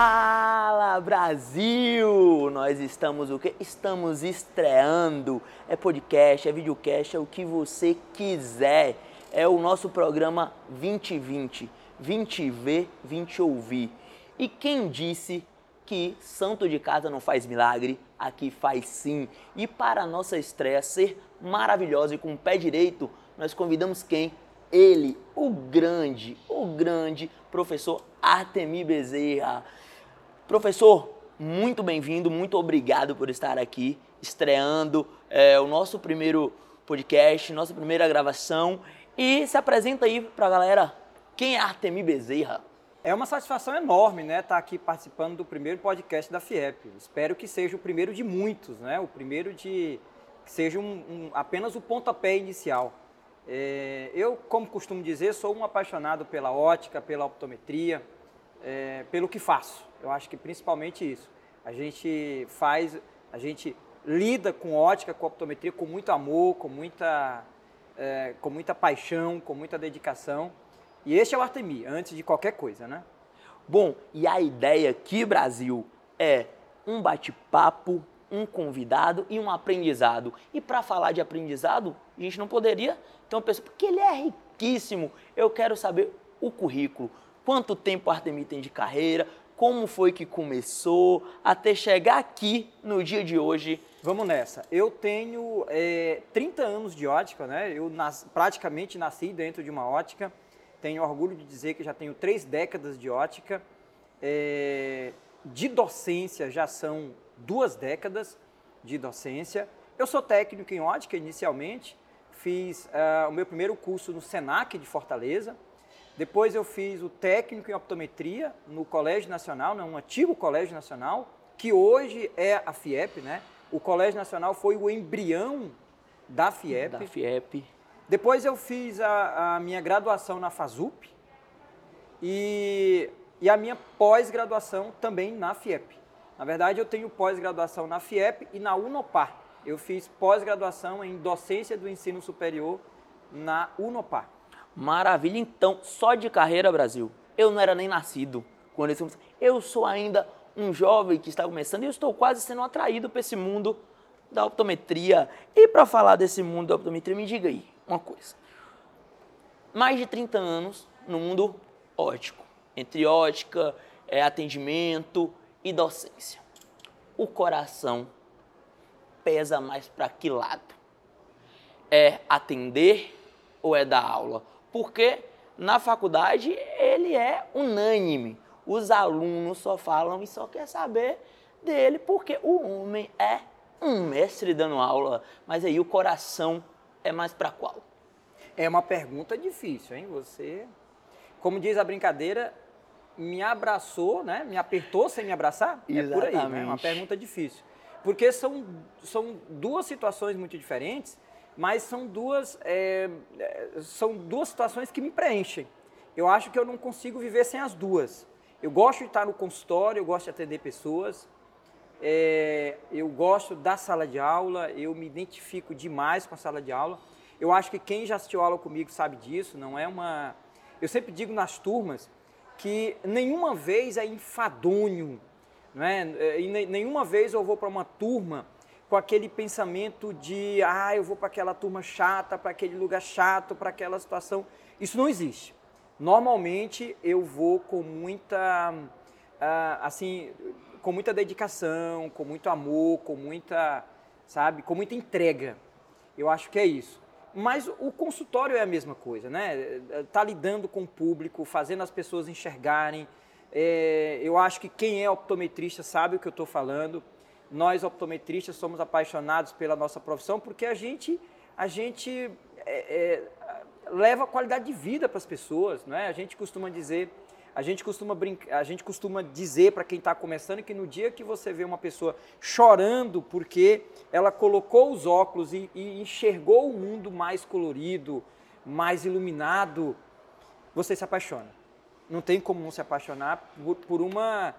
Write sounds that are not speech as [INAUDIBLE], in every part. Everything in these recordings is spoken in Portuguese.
Fala Brasil! Nós estamos o quê? Estamos estreando. É podcast, é videocast, é o que você quiser. É o nosso programa 2020. 20 ver, 20 ouvir. E quem disse que santo de casa não faz milagre? Aqui faz sim. E para a nossa estreia ser maravilhosa e com o pé direito, nós convidamos quem? Ele, o grande, o grande professor Artemi Bezerra. Professor, muito bem-vindo, muito obrigado por estar aqui, estreando é, o nosso primeiro podcast, nossa primeira gravação. E se apresenta aí para a galera, quem é Artemi Bezerra? É uma satisfação enorme, né, estar tá aqui participando do primeiro podcast da FIEP. Espero que seja o primeiro de muitos, né, o primeiro de que seja um, um, apenas o pontapé inicial. É, eu, como costumo dizer, sou um apaixonado pela ótica, pela optometria, é, pelo que faço. Eu acho que principalmente isso. A gente faz, a gente lida com ótica, com optometria com muito amor, com muita, é, com muita paixão, com muita dedicação. E este é o Artemi, antes de qualquer coisa, né? Bom, e a ideia aqui, Brasil, é um bate-papo um convidado e um aprendizado. E para falar de aprendizado, a gente não poderia uma pessoa, porque ele é riquíssimo. Eu quero saber o currículo, quanto tempo Artemi tem de carreira, como foi que começou, até chegar aqui no dia de hoje. Vamos nessa. Eu tenho é, 30 anos de ótica, né? Eu nas, praticamente nasci dentro de uma ótica. Tenho orgulho de dizer que já tenho três décadas de ótica. É, de docência já são duas décadas de docência. Eu sou técnico em ótica inicialmente, fiz uh, o meu primeiro curso no SENAC de Fortaleza. Depois eu fiz o técnico em optometria no Colégio Nacional, no antigo Colégio Nacional, que hoje é a FIEP, né? O Colégio Nacional foi o embrião da FIEP. Da FIEP. Depois eu fiz a, a minha graduação na FASUP e, e a minha pós-graduação também na FIEP. Na verdade, eu tenho pós-graduação na FIEP e na Unopar. Eu fiz pós-graduação em docência do ensino superior na Unopar. Maravilha, então, só de carreira, Brasil. Eu não era nem nascido quando isso Eu sou ainda um jovem que está começando e eu estou quase sendo atraído para esse mundo da optometria. E para falar desse mundo da optometria, me diga aí uma coisa. Mais de 30 anos no mundo ótico, entre ótica, é, atendimento, e docência. O coração pesa mais para que lado? É atender ou é dar aula? Porque na faculdade ele é unânime. Os alunos só falam e só quer saber dele porque o homem é um mestre dando aula. Mas aí o coração é mais para qual? É uma pergunta difícil, hein? Você, como diz a brincadeira, me abraçou, né? Me apertou sem me abraçar? Exatamente. É por aí, né? É uma pergunta difícil. Porque são, são duas situações muito diferentes, mas são duas, é, é, são duas situações que me preenchem. Eu acho que eu não consigo viver sem as duas. Eu gosto de estar no consultório, eu gosto de atender pessoas, é, eu gosto da sala de aula, eu me identifico demais com a sala de aula. Eu acho que quem já assistiu aula comigo sabe disso, não é uma... Eu sempre digo nas turmas que nenhuma vez é enfadonho, não é? E nenhuma vez eu vou para uma turma com aquele pensamento de, ah, eu vou para aquela turma chata, para aquele lugar chato, para aquela situação. Isso não existe. Normalmente eu vou com muita, ah, assim, com muita dedicação, com muito amor, com muita, sabe, com muita entrega. Eu acho que é isso. Mas o consultório é a mesma coisa, né? Tá lidando com o público, fazendo as pessoas enxergarem. É, eu acho que quem é optometrista sabe o que eu estou falando. Nós optometristas somos apaixonados pela nossa profissão porque a gente, a gente é, é, leva qualidade de vida para as pessoas, não é? A gente costuma dizer a gente costuma, brincar, a gente costuma dizer para quem está começando que no dia que você vê uma pessoa chorando porque ela colocou os óculos e, e enxergou o mundo mais colorido, mais iluminado, você se apaixona. Não tem como não se apaixonar por, por uma,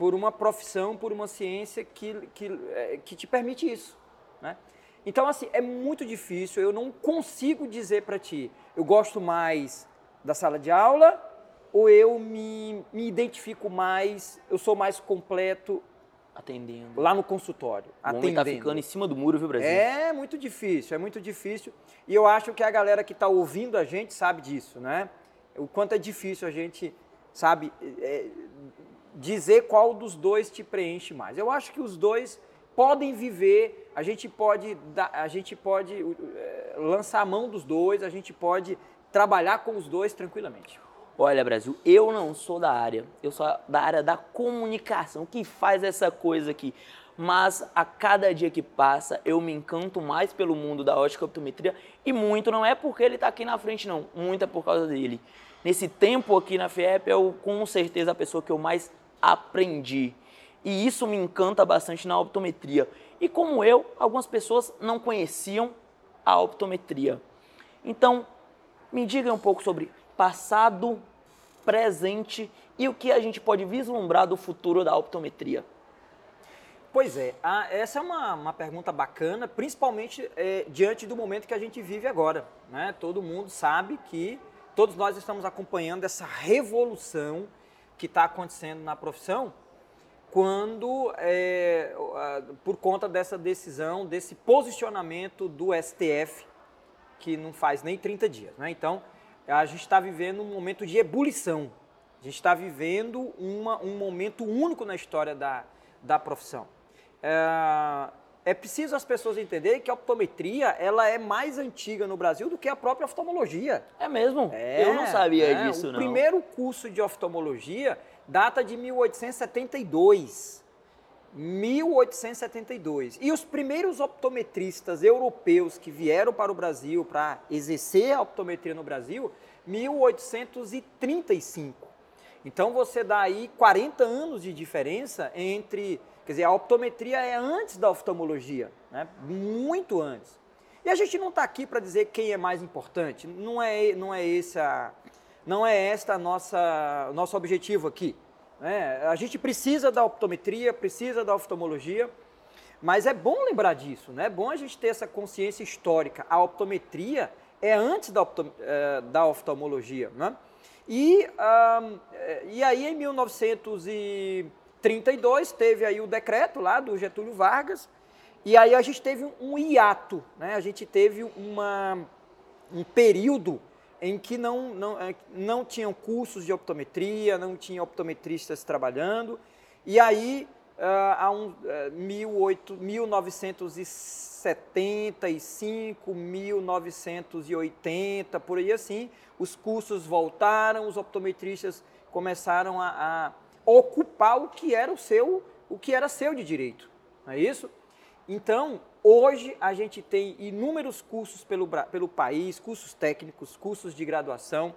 por uma profissão, por uma ciência que, que, é, que te permite isso. Né? Então, assim, é muito difícil, eu não consigo dizer para ti, eu gosto mais da sala de aula ou eu me, me identifico mais, eu sou mais completo Atendendo. lá no consultório, O homem atendendo. tá ficando em cima do muro, viu, Brasil? É muito difícil, é muito difícil. E eu acho que a galera que está ouvindo a gente sabe disso, né? O quanto é difícil a gente, sabe, é, dizer qual dos dois te preenche mais. Eu acho que os dois podem viver, a gente pode, a gente pode é, lançar a mão dos dois, a gente pode trabalhar com os dois tranquilamente. Olha, Brasil, eu não sou da área, eu sou da área da comunicação, que faz essa coisa aqui. Mas a cada dia que passa, eu me encanto mais pelo mundo da ótica optometria e muito não é porque ele está aqui na frente, não, muito é por causa dele. Nesse tempo aqui na FIEP, eu com certeza a pessoa que eu mais aprendi. E isso me encanta bastante na optometria. E como eu, algumas pessoas não conheciam a optometria. Então, me diga um pouco sobre passado, presente e o que a gente pode vislumbrar do futuro da optometria. Pois é, a- essa é uma, uma pergunta bacana, principalmente é, diante do momento que a gente vive agora. Né? Todo mundo sabe que todos nós estamos acompanhando essa revolução que está acontecendo na profissão quando, é, por conta dessa decisão, desse posicionamento do STF, que não faz nem 30 dias. Né? Então, a gente está vivendo um momento de ebulição. A gente está vivendo uma- um momento único na história da, da profissão. É, é preciso as pessoas entenderem que a optometria ela é mais antiga no Brasil do que a própria oftalmologia. É mesmo? É, eu não sabia é. disso, o não. primeiro curso de oftalmologia data de 1872. 1872. E os primeiros optometristas europeus que vieram para o Brasil para exercer a optometria no Brasil, 1835. Então você dá aí 40 anos de diferença entre, quer dizer, a optometria é antes da oftalmologia, né? Muito antes. E a gente não está aqui para dizer quem é mais importante. Não é, não é esse a, não é esta a nossa o nosso objetivo aqui. né? A gente precisa da optometria, precisa da oftalmologia, mas é bom lembrar disso, né? É bom a gente ter essa consciência histórica. A optometria é antes da, eh, da oftalmologia, né? E, ah, e aí em 1932 teve aí o decreto lá do Getúlio Vargas, e aí a gente teve um hiato, né? A gente teve uma, um período em que não, não, eh, não tinham cursos de optometria, não tinha optometristas trabalhando, e aí ah, há um, eh, 18 1975, 1980, por aí assim, os cursos voltaram, os optometristas começaram a, a ocupar o que era o seu, o que era seu de direito, não é isso? Então, hoje a gente tem inúmeros cursos pelo, pelo país, cursos técnicos, cursos de graduação.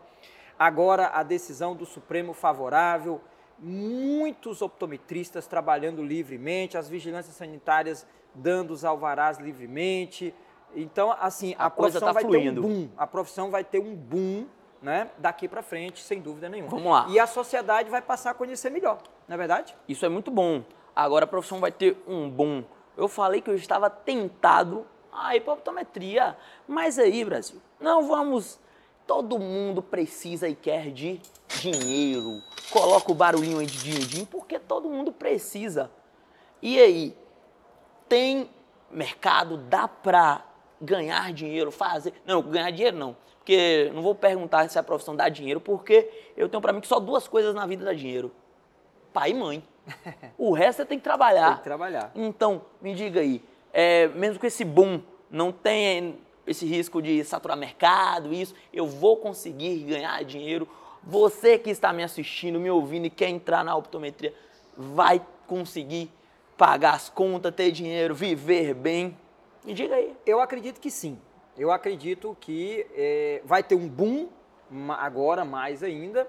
Agora a decisão do Supremo favorável, muitos optometristas trabalhando livremente, as vigilâncias sanitárias dando os alvarás livremente. Então, assim, a, A coisa profissão tá vai fluindo. ter um boom. A profissão vai ter um boom, né, daqui para frente, sem dúvida nenhuma. Vamos lá. E a sociedade vai passar a conhecer melhor, não é verdade? Isso é muito bom. Agora a profissão vai ter um boom. Eu falei que eu estava tentado a ir para optometria. Mas aí, Brasil, não vamos. Todo mundo precisa e quer de dinheiro. Coloca o barulhinho aí de din-din, porque todo mundo precisa. E aí, tem mercado, dá pra ganhar dinheiro, fazer. Não, ganhar dinheiro não. Porque não vou perguntar se a profissão dá dinheiro, porque eu tenho pra mim que só duas coisas na vida dá dinheiro: pai e mãe. [LAUGHS] O resto você tem que trabalhar. Tem que trabalhar. Então, me diga aí, é, mesmo que esse boom não tenha esse risco de saturar mercado, isso, eu vou conseguir ganhar dinheiro. Você que está me assistindo, me ouvindo e quer entrar na optometria, vai conseguir pagar as contas, ter dinheiro, viver bem. Me diga aí. Eu acredito que sim. Eu acredito que eh, vai ter um boom agora mais ainda,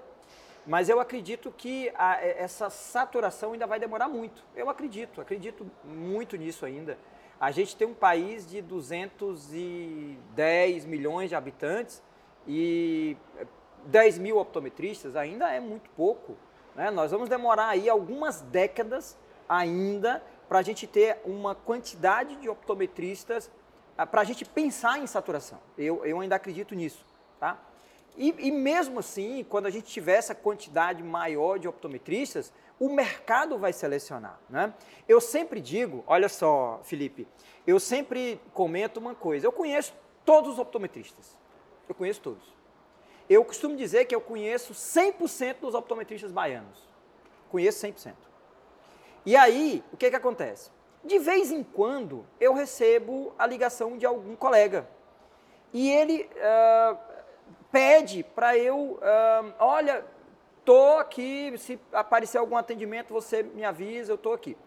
mas eu acredito que a- eh, essa saturação ainda vai demorar muito. Eu acredito, acredito muito nisso ainda. A gente tem um país de 210 milhões de habitantes e eh, 10 mil optometristas ainda é muito pouco. né? Nós vamos demorar aí algumas décadas ainda para a gente ter uma quantidade de optometristas para a gente pensar em saturação. Eu, eu ainda acredito nisso. Tá? E, e, mesmo assim, quando a gente tiver essa quantidade maior de optometristas, o mercado vai selecionar. Né? Eu sempre digo, olha só, Felipe, eu sempre comento uma coisa, eu conheço todos os optometristas, eu conheço todos. Eu costumo dizer que eu conheço 100% dos optometristas baianos, conheço 100%. E aí, o que, que acontece? De vez em quando, eu recebo a ligação de algum colega, e ele uh, pede para eu, uh, olha, tô aqui, se aparecer algum atendimento, você me avisa, eu tô aqui.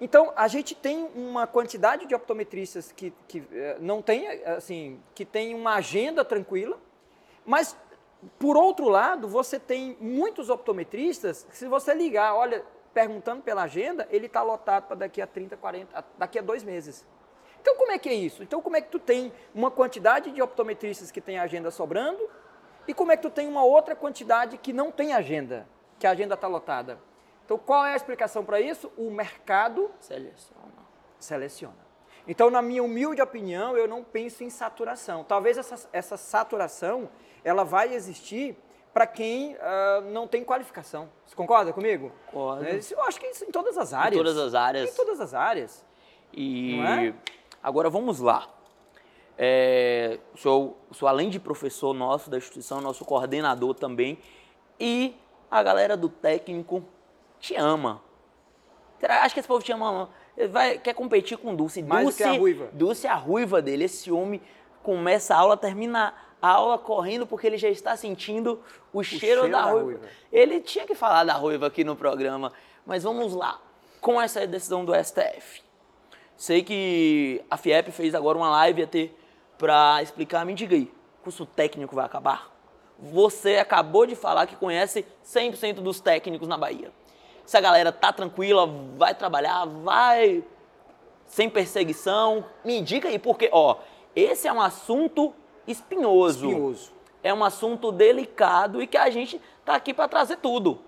Então, a gente tem uma quantidade de optometristas que, que eh, não tem, assim, que tem uma agenda tranquila, mas, por outro lado, você tem muitos optometristas que se você ligar, olha, perguntando pela agenda, ele está lotado para daqui a 30, 40, daqui a dois meses. Então, como é que é isso? Então, como é que tu tem uma quantidade de optometristas que tem agenda sobrando e como é que tu tem uma outra quantidade que não tem agenda, que a agenda está lotada? Então, qual é a explicação para isso? O mercado seleciona. seleciona. Então, na minha humilde opinião, eu não penso em saturação. Talvez essa, essa saturação ela vai existir para quem uh, não tem qualificação. Você concorda comigo? Concordo. Né? Eu acho que isso em todas as áreas. Em todas as áreas. Em todas as áreas. E é? agora vamos lá. É, sou, sou, além de professor nosso da instituição, nosso coordenador também. E a galera do técnico te ama. Acho que esse povo te ama. Vai, quer competir com Dulce. Mais Dulce, que a ruiva. Dulce é a ruiva dele. Esse homem começa a aula, termina a aula correndo porque ele já está sentindo o, o cheiro, cheiro, da, da ruiva. ruiva. Ele tinha que falar da ruiva aqui no programa. Mas vamos lá. Com essa decisão do STF. Sei que a FIEP fez agora uma live até para explicar. Me diga aí, curso técnico vai acabar? Você acabou de falar que conhece 100% dos técnicos na Bahia se a galera tá tranquila, vai trabalhar, vai sem perseguição. Me indica aí, porque, ó, esse é um assunto espinhoso. Espinhoso. É um assunto delicado e que a gente tá aqui para trazer tudo.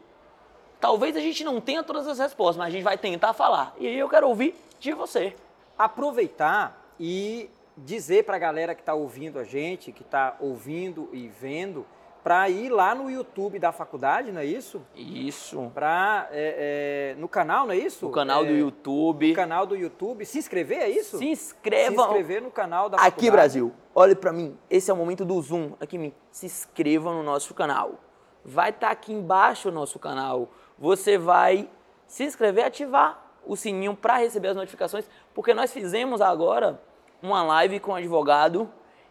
Talvez a gente não tenha todas as respostas, mas a gente vai tentar falar. E aí eu quero ouvir de você. Aproveitar e dizer para a galera que está ouvindo a gente, que está ouvindo e vendo, para ir lá no YouTube da faculdade, não é isso? Isso. Para é, é, no canal, não é isso? No canal é, do YouTube. No canal do YouTube. Se inscrever, é isso? Se inscreva. Se inscrever no canal da Aqui, faculdade. Brasil. Olhe para mim. Esse é o momento do zoom. Aqui, mim. Se inscreva no nosso canal. Vai estar tá aqui embaixo o nosso canal. Você vai se inscrever e ativar o sininho para receber as notificações, porque nós fizemos agora uma live com o um advogado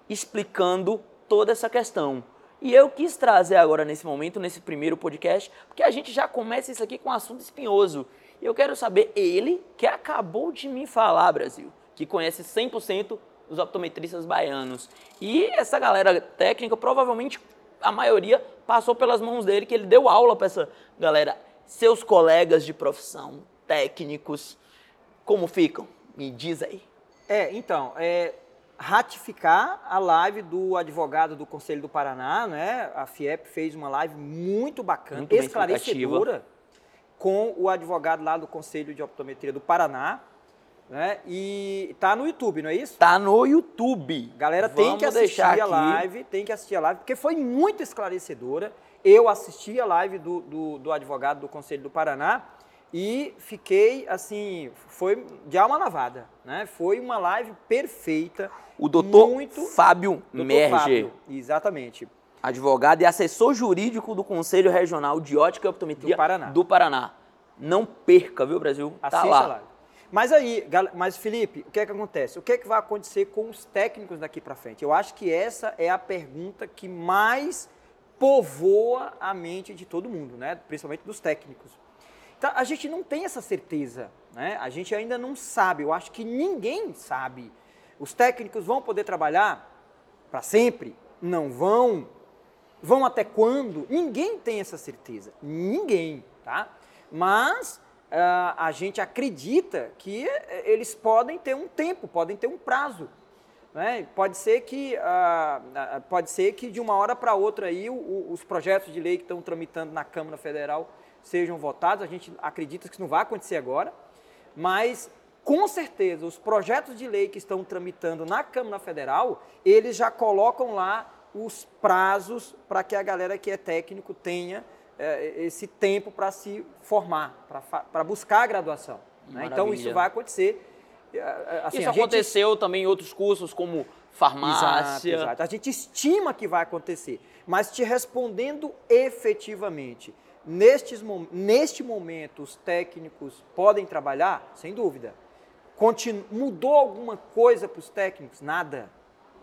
explicando toda essa questão. E eu quis trazer agora nesse momento, nesse primeiro podcast, porque a gente já começa isso aqui com um assunto espinhoso. E eu quero saber, ele que acabou de me falar, Brasil, que conhece 100% dos optometristas baianos. E essa galera técnica, provavelmente a maioria passou pelas mãos dele, que ele deu aula para essa galera. Seus colegas de profissão, técnicos, como ficam? Me diz aí. É, então, é, ratificar a live do advogado do Conselho do Paraná, né? A FIEP fez uma live muito bacana, muito esclarecedora, com o advogado lá do Conselho de Optometria do Paraná, né? E tá no YouTube, não é isso? Tá no YouTube. Galera, Vamos tem que assistir a live, tem que assistir a live, porque foi muito esclarecedora. Eu assisti a live do, do, do advogado do Conselho do Paraná e fiquei assim, foi de alma lavada, né? Foi uma live perfeita. O doutor muito... Fábio. Fábio, exatamente. Advogado e assessor jurídico do Conselho Regional de Ótica e Optometria do Paraná. Do Paraná. Não perca, viu, Brasil? Assista tá lá. Mas aí, mas Felipe, o que é que acontece? O que é que vai acontecer com os técnicos daqui para frente? Eu acho que essa é a pergunta que mais povoa a mente de todo mundo, né? Principalmente dos técnicos. Então, a gente não tem essa certeza, né? A gente ainda não sabe. Eu acho que ninguém sabe. Os técnicos vão poder trabalhar para sempre? Não vão. Vão até quando? Ninguém tem essa certeza. Ninguém, tá? Mas uh, a gente acredita que eh, eles podem ter um tempo, podem ter um prazo. Né? Pode, ser que, uh, pode ser que de uma hora para outra aí, o, o, os projetos de lei que estão tramitando na Câmara Federal sejam votados. A gente acredita que isso não vai acontecer agora, mas com certeza os projetos de lei que estão tramitando na Câmara Federal, eles já colocam lá os prazos para que a galera que é técnico tenha é, esse tempo para se formar, para buscar a graduação. Né? Então isso vai acontecer. É, é, assim, isso aconteceu gente... também em outros cursos, como farmácia. Exato, exato. A gente estima que vai acontecer, mas te respondendo efetivamente, nestes, neste momento os técnicos podem trabalhar? Sem dúvida. Continu... Mudou alguma coisa para os técnicos? Nada.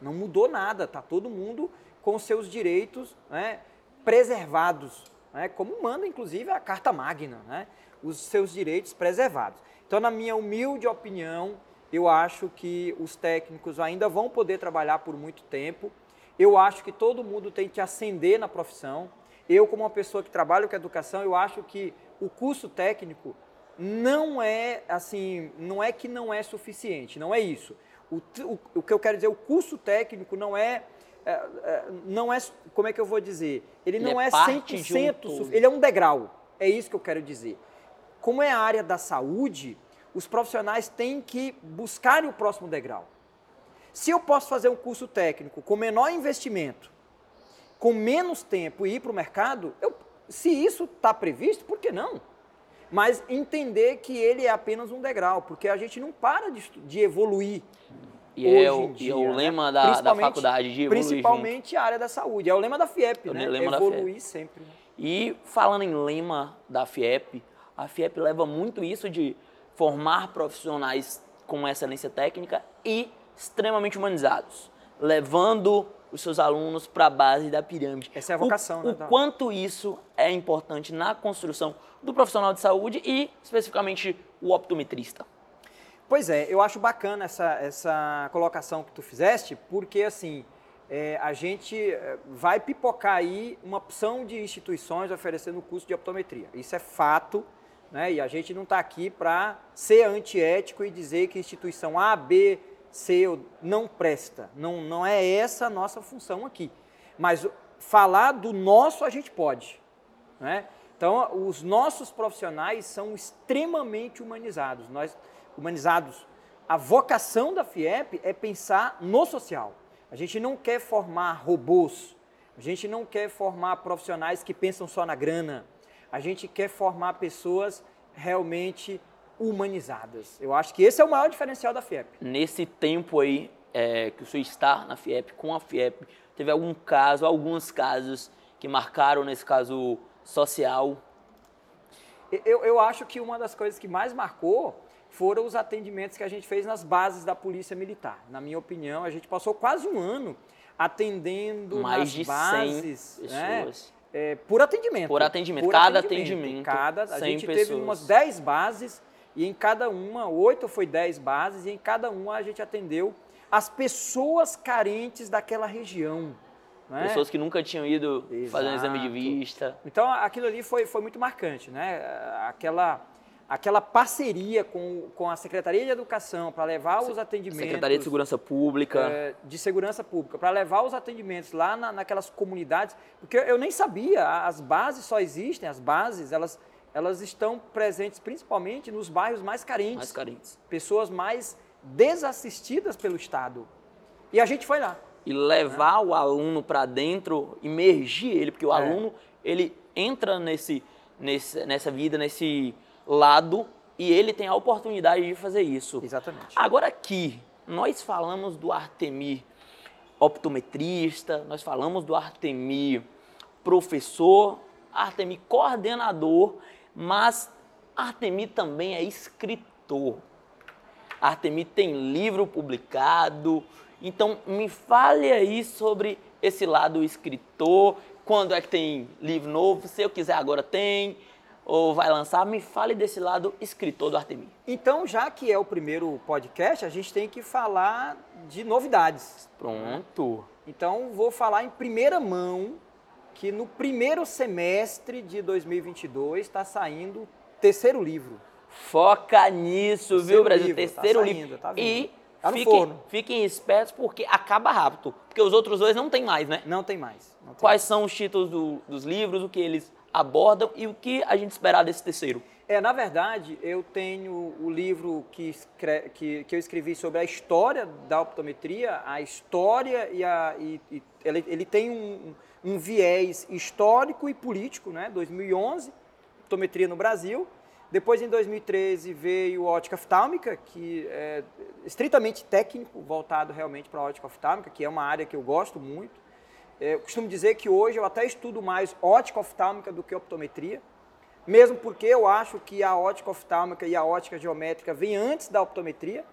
Não mudou nada. Está todo mundo com seus direitos né, preservados, né, como manda inclusive a Carta Magna, né, os seus direitos preservados. Então, na minha humilde opinião, eu acho que os técnicos ainda vão poder trabalhar por muito tempo. Eu acho que todo mundo tem que ascender na profissão. Eu, como uma pessoa que trabalha com educação, eu acho que o curso técnico não é assim, não é que não é suficiente, não é isso. O, o, o que eu quero dizer, o curso técnico não é, é, é não é, como é que eu vou dizer? Ele, ele não é, é 100%, ele é um degrau. É isso que eu quero dizer. Como é a área da saúde, os profissionais têm que buscar o próximo degrau. Se eu posso fazer um curso técnico com menor investimento, com menos tempo e ir para o mercado, eu, se isso está previsto, por que não? Mas entender que ele é apenas um degrau, porque a gente não para de, de evoluir. E é o, dia, e é o né? lema da, da faculdade de evoluir Principalmente junto. a área da saúde. É o lema da FIEP, é né? Evoluir sempre. Né? E falando em lema da FIEP, a FIEP leva muito isso de formar profissionais com excelência técnica e extremamente humanizados, levando os seus alunos para a base da pirâmide. Essa é a vocação, o, né? O quanto isso é importante na construção do profissional de saúde e, especificamente, o optometrista. Pois é, eu acho bacana essa, essa colocação que tu fizeste, porque, assim, é, a gente é, vai pipocar aí uma opção de instituições oferecendo o curso de optometria. Isso é fato, né? E a gente não está aqui para ser antiético e dizer que instituição A, B, C não presta. Não, não é essa a nossa função aqui. Mas falar do nosso a gente pode. Né? Então, os nossos profissionais são extremamente humanizados. Nós, humanizados. A vocação da FIEP é pensar no social. A gente não quer formar robôs. A gente não quer formar profissionais que pensam só na grana. A gente quer formar pessoas realmente humanizadas. Eu acho que esse é o maior diferencial da FIEP. Nesse tempo aí é, que o senhor está na FIEP, com a FIEP, teve algum caso, alguns casos que marcaram nesse caso social? Eu, eu acho que uma das coisas que mais marcou foram os atendimentos que a gente fez nas bases da Polícia Militar. Na minha opinião, a gente passou quase um ano atendendo Mais nas de bases, 100 né? pessoas. É, por atendimento. Por atendimento. Por cada atendimento. atendimento cada, a gente pessoas. teve umas 10 bases e em cada uma, oito foi 10 bases, e em cada uma a gente atendeu as pessoas carentes daquela região. Né? Pessoas que nunca tinham ido Exato. fazer um exame de vista. Então aquilo ali foi, foi muito marcante, né? Aquela aquela parceria com, com a Secretaria de Educação para levar os atendimentos. Secretaria de Segurança Pública. É, de Segurança Pública, para levar os atendimentos lá na, naquelas comunidades, porque eu nem sabia, as bases só existem, as bases, elas, elas estão presentes principalmente nos bairros mais carentes. Mais carentes. Pessoas mais desassistidas pelo Estado. E a gente foi lá. E levar né? o aluno para dentro, imergir ele, porque o é. aluno, ele entra nesse, nesse, nessa vida, nesse lado e ele tem a oportunidade de fazer isso. Exatamente. Agora aqui, nós falamos do Artemir optometrista, nós falamos do Artemir professor, Artemir coordenador, mas Artemir também é escritor. Artemir tem livro publicado. Então, me fale aí sobre esse lado escritor. Quando é que tem livro novo? Se eu quiser agora tem ou vai lançar, me fale desse lado escritor do Artemir. Então, já que é o primeiro podcast, a gente tem que falar de novidades. Pronto. Então, vou falar em primeira mão que no primeiro semestre de 2022 está saindo o terceiro livro. Foca nisso, terceiro viu, Brasil? Livro, tá terceiro tá saindo, livro. Tá vindo. E tá fiquem, forno. fiquem espertos porque acaba rápido. Porque os outros dois não tem mais, né? Não tem mais. Não tem Quais mais. são os títulos do, dos livros, o que eles abordam e o que a gente esperar desse terceiro? É, na verdade, eu tenho o livro que, que, que eu escrevi sobre a história da optometria, a história e a. E, e ele, ele tem um, um viés histórico e político, né? 2011, optometria no Brasil. Depois, em 2013, veio ótica oftálmica, que é estritamente técnico, voltado realmente para a ótica oftálmica, que é uma área que eu gosto muito. É, eu costumo dizer que hoje eu até estudo mais ótica oftálmica do que optometria, mesmo porque eu acho que a ótica oftálmica e a ótica geométrica vêm antes da optometria.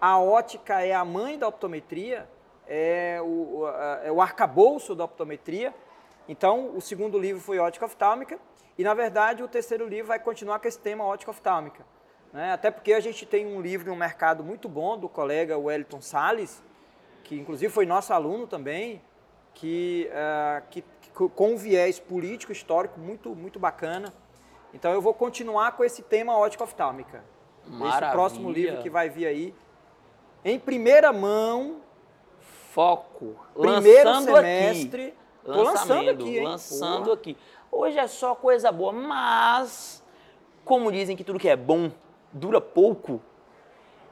A ótica é a mãe da optometria, é o, é o arcabouço da optometria. Então, o segundo livro foi ótica oftálmica e, na verdade, o terceiro livro vai continuar com esse tema ótica oftálmica. né? Até porque a gente tem um livro no mercado muito bom do colega Wellington Salles, que inclusive foi nosso aluno também, que, ah, que, que co- com um viés político histórico muito muito bacana. Então eu vou continuar com esse tema ótica oftálmica. Esse Maravilha. próximo livro que vai vir aí em primeira mão, Foco. primeiro lançando semestre. aqui. Lançando aqui, hein? lançando aqui. Hoje é só coisa boa, mas como dizem que tudo que é bom dura pouco,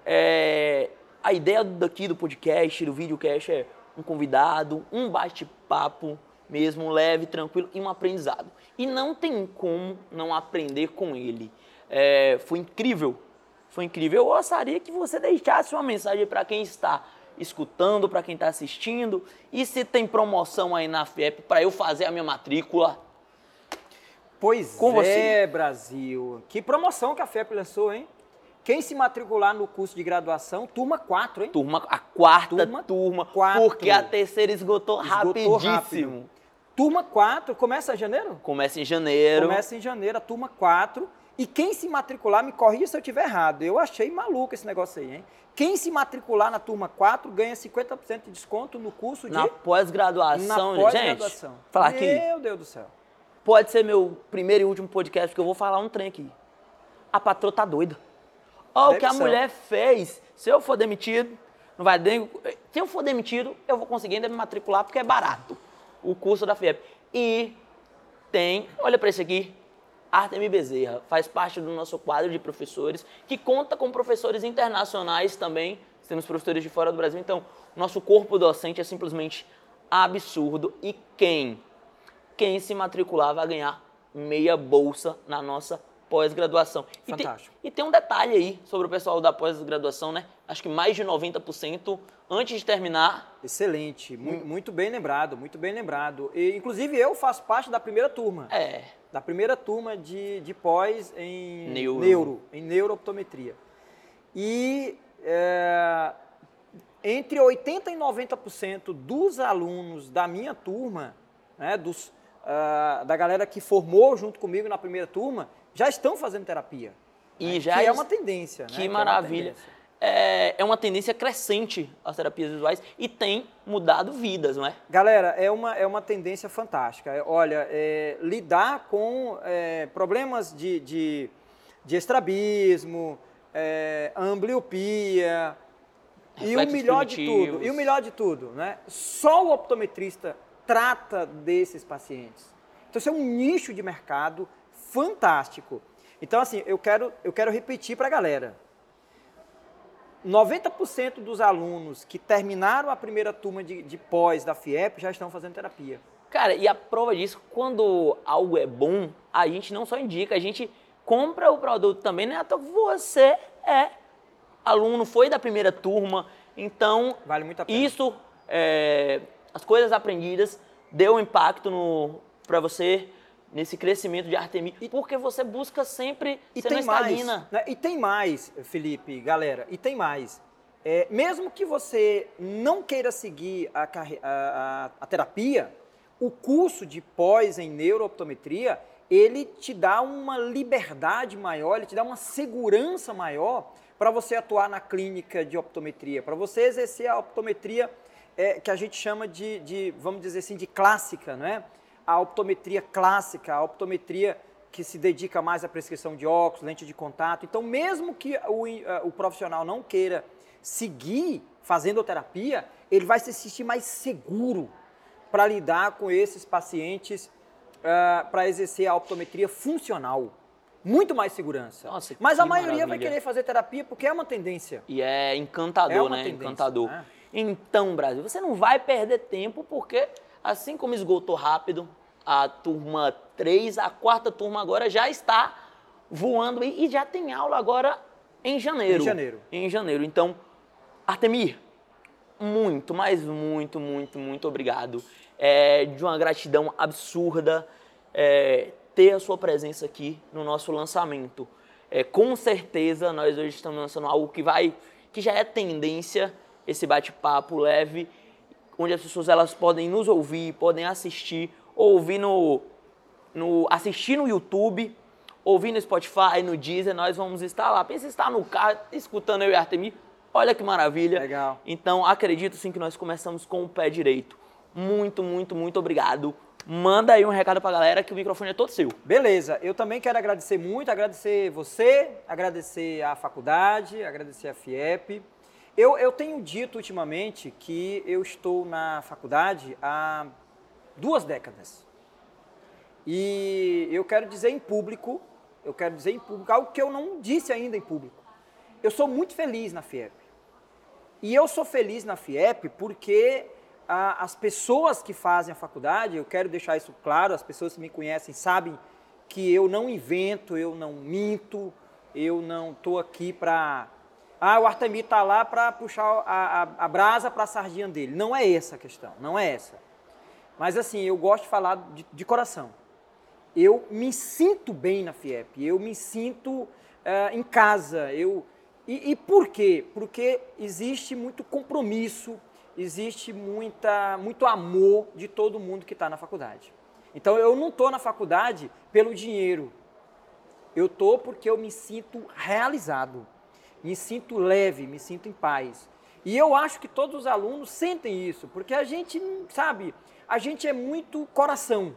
é, a ideia daqui do podcast, do videocast é um convidado, um bate-papo mesmo leve, tranquilo e um aprendizado. E não tem como não aprender com ele. É, foi incrível, foi incrível. Eu gostaria que você deixasse uma mensagem para quem está escutando, para quem está assistindo. E se tem promoção aí na FIEP para eu fazer a minha matrícula. Pois Com é, Brasil. Que promoção que a FEP lançou, hein? Quem se matricular no curso de graduação, turma 4, hein? Turma, a quarta Turma turma, quatro. porque a terceira esgotou, Esgotou rapidíssimo. rápido. Turma 4, começa em janeiro? Começa em janeiro. Começa em janeiro, a turma 4. E quem se matricular, me corrija se eu estiver errado. Eu achei maluco esse negócio aí, hein? Quem se matricular na turma 4 ganha 50% de desconto no curso de. Na pós-graduação, na gente. pós-graduação. Falar aqui, Meu Deus do céu. pode ser meu primeiro e último podcast, porque eu vou falar um trem aqui. A patroa tá doida. Olha o que a mulher fez. Se eu for demitido, não vai nem. Se eu for demitido, eu vou conseguir ainda me matricular, porque é barato. O curso da FIEP. E tem, olha para esse aqui, Artemir Bezerra, faz parte do nosso quadro de professores, que conta com professores internacionais também. Temos professores de fora do Brasil, então o nosso corpo docente é simplesmente absurdo. E quem? Quem se matricular vai ganhar meia bolsa na nossa pós-graduação. E tem- Fantástico. E tem um detalhe aí sobre o pessoal da pós-graduação, né? Acho que mais de 90% antes de terminar. Excelente, mu- Hum. muito bem lembrado, muito bem lembrado. E, inclusive eu faço parte da primeira turma. É, da primeira turma de, de pós em Neuro. em neurooptometria. E é, entre 80% e 90% dos alunos da minha turma, né, dos, ah, da galera que formou junto comigo na primeira turma, já estão fazendo terapia. E né, já que é uma tendência. né, que é uma maravilha. tendência. É, é uma tendência crescente as terapias visuais e tem mudado vidas, não é? Galera, é uma, é uma tendência fantástica. É, Olha, é, lidar com é, problemas de, de, de estrabismo, é, ambliopia, e o melhor de primitivos. tudo, e o melhor de tudo, né? Só o optometrista trata desses pacientes. Então, isso é um nicho de mercado fantástico. Então, assim, eu quero, eu quero repetir para a galera. 90% dos alunos que terminaram a primeira turma de, de pós da FIEP já estão fazendo terapia. Cara, e a prova disso, quando algo é bom, a gente não só indica, a gente compra o produto também, né? Então você é aluno, foi da primeira turma, então Vale muito a pena. isso, é, as coisas aprendidas, deu impacto no para você nesse crescimento de Artemir, porque você busca sempre, E tem não mais, né? E tem mais, Felipe, galera, e tem mais. É, mesmo que você não queira seguir a, a- a- a terapia, o curso de pós em neurooptometria, ele te dá uma liberdade maior, ele te dá uma segurança maior para você atuar na clínica de optometria, para você exercer a optometria é, que a gente chama de, de, vamos dizer assim, de clássica, né? A optometria clássica, a optometria que se dedica mais à prescrição de óculos, lente de contato. Então, mesmo que o, eh, o profissional não queira seguir fazendo terapia, ele vai se sentir mais seguro para lidar com esses pacientes uh, para exercer a optometria funcional. Muito mais segurança. Nossa, Mas a maioria vai maravilha. querer fazer terapia porque é uma tendência. E é encantador, É né? encantador. né? Então, Brasil, você não vai perder tempo porque, assim como esgotou rápido, a turma 3, a quarta turma agora já está voando e já tem aula agora em janeiro. Em janeiro. Em janeiro. Então, Artemir, muito, mas muito, muito, muito obrigado. É de uma gratidão absurda é, ter a sua presença aqui no nosso lançamento. É, com certeza nós hoje estamos lançando algo que vai, que já é tendência, esse bate-papo leve, onde as pessoas elas podem nos ouvir, podem assistir, ouvir no, no assistir no YouTube, ouvir no Spotify, no Deezer, nós vamos estar lá. Pensa em estar no carro, escutando eu e Artemir. Olha que maravilha. Legal. Então, acredito sim que nós começamos com o pé direito. Muito, muito, muito obrigado. Manda aí um recado pra galera que o microfone é todo seu. Beleza, eu também quero agradecer muito, agradecer você, agradecer a faculdade, agradecer a FIEP. Eu, eu tenho dito ultimamente que eu estou na faculdade há duas décadas. E eu quero dizer em público, eu quero dizer em público algo que eu não disse ainda em público. Eu sou muito feliz na FIEP. E eu sou feliz na FIEP porque as pessoas que fazem a faculdade, eu quero deixar isso claro, as pessoas que me conhecem sabem que eu não invento, eu não minto, eu não estou aqui para. Ah, o Artemir está lá para puxar a, a, a brasa para a sardinha dele. Não é essa a questão, não é essa. Mas assim, eu gosto de falar de, de coração. Eu me sinto bem na FIEP, eu me sinto eh, em casa. Eu, e, e por quê? Porque existe muito compromisso, existe muita, muito amor de todo mundo que está na faculdade. Então eu não estou na faculdade pelo dinheiro. Eu estou porque eu me sinto realizado, me sinto leve, me sinto em paz. E eu acho que todos os alunos sentem isso, porque a gente, sabe, a gente é muito coração.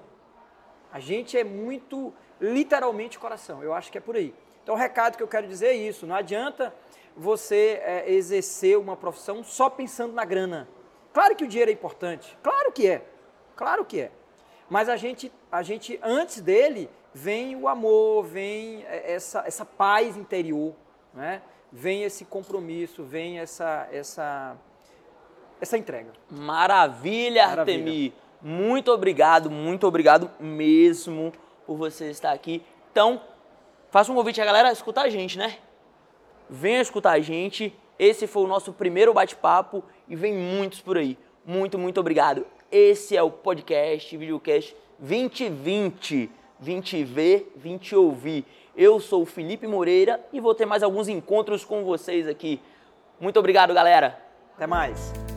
A gente é muito, literalmente, coração. Eu acho que é por aí. Então, o recado que eu quero dizer é isso: não adianta você é, exercer uma profissão só pensando na grana. Claro que o dinheiro é importante, claro que é, claro que é. Mas a gente, a gente antes dele, vem o amor, vem essa, essa paz interior, né? Vem esse compromisso, vem essa, essa, essa entrega. Maravilha, Maravilha. Artemir. Muito obrigado, muito obrigado mesmo por você estar aqui. Então, faça um convite à galera a escutar a gente, né? Venha escutar a gente. Esse foi o nosso primeiro bate-papo e vem muitos por aí. Muito, muito obrigado. Esse é o podcast, videocast 2020. 20 ver, 20 ouvir. Eu sou o Felipe Moreira e vou ter mais alguns encontros com vocês aqui. Muito obrigado, galera. Até mais.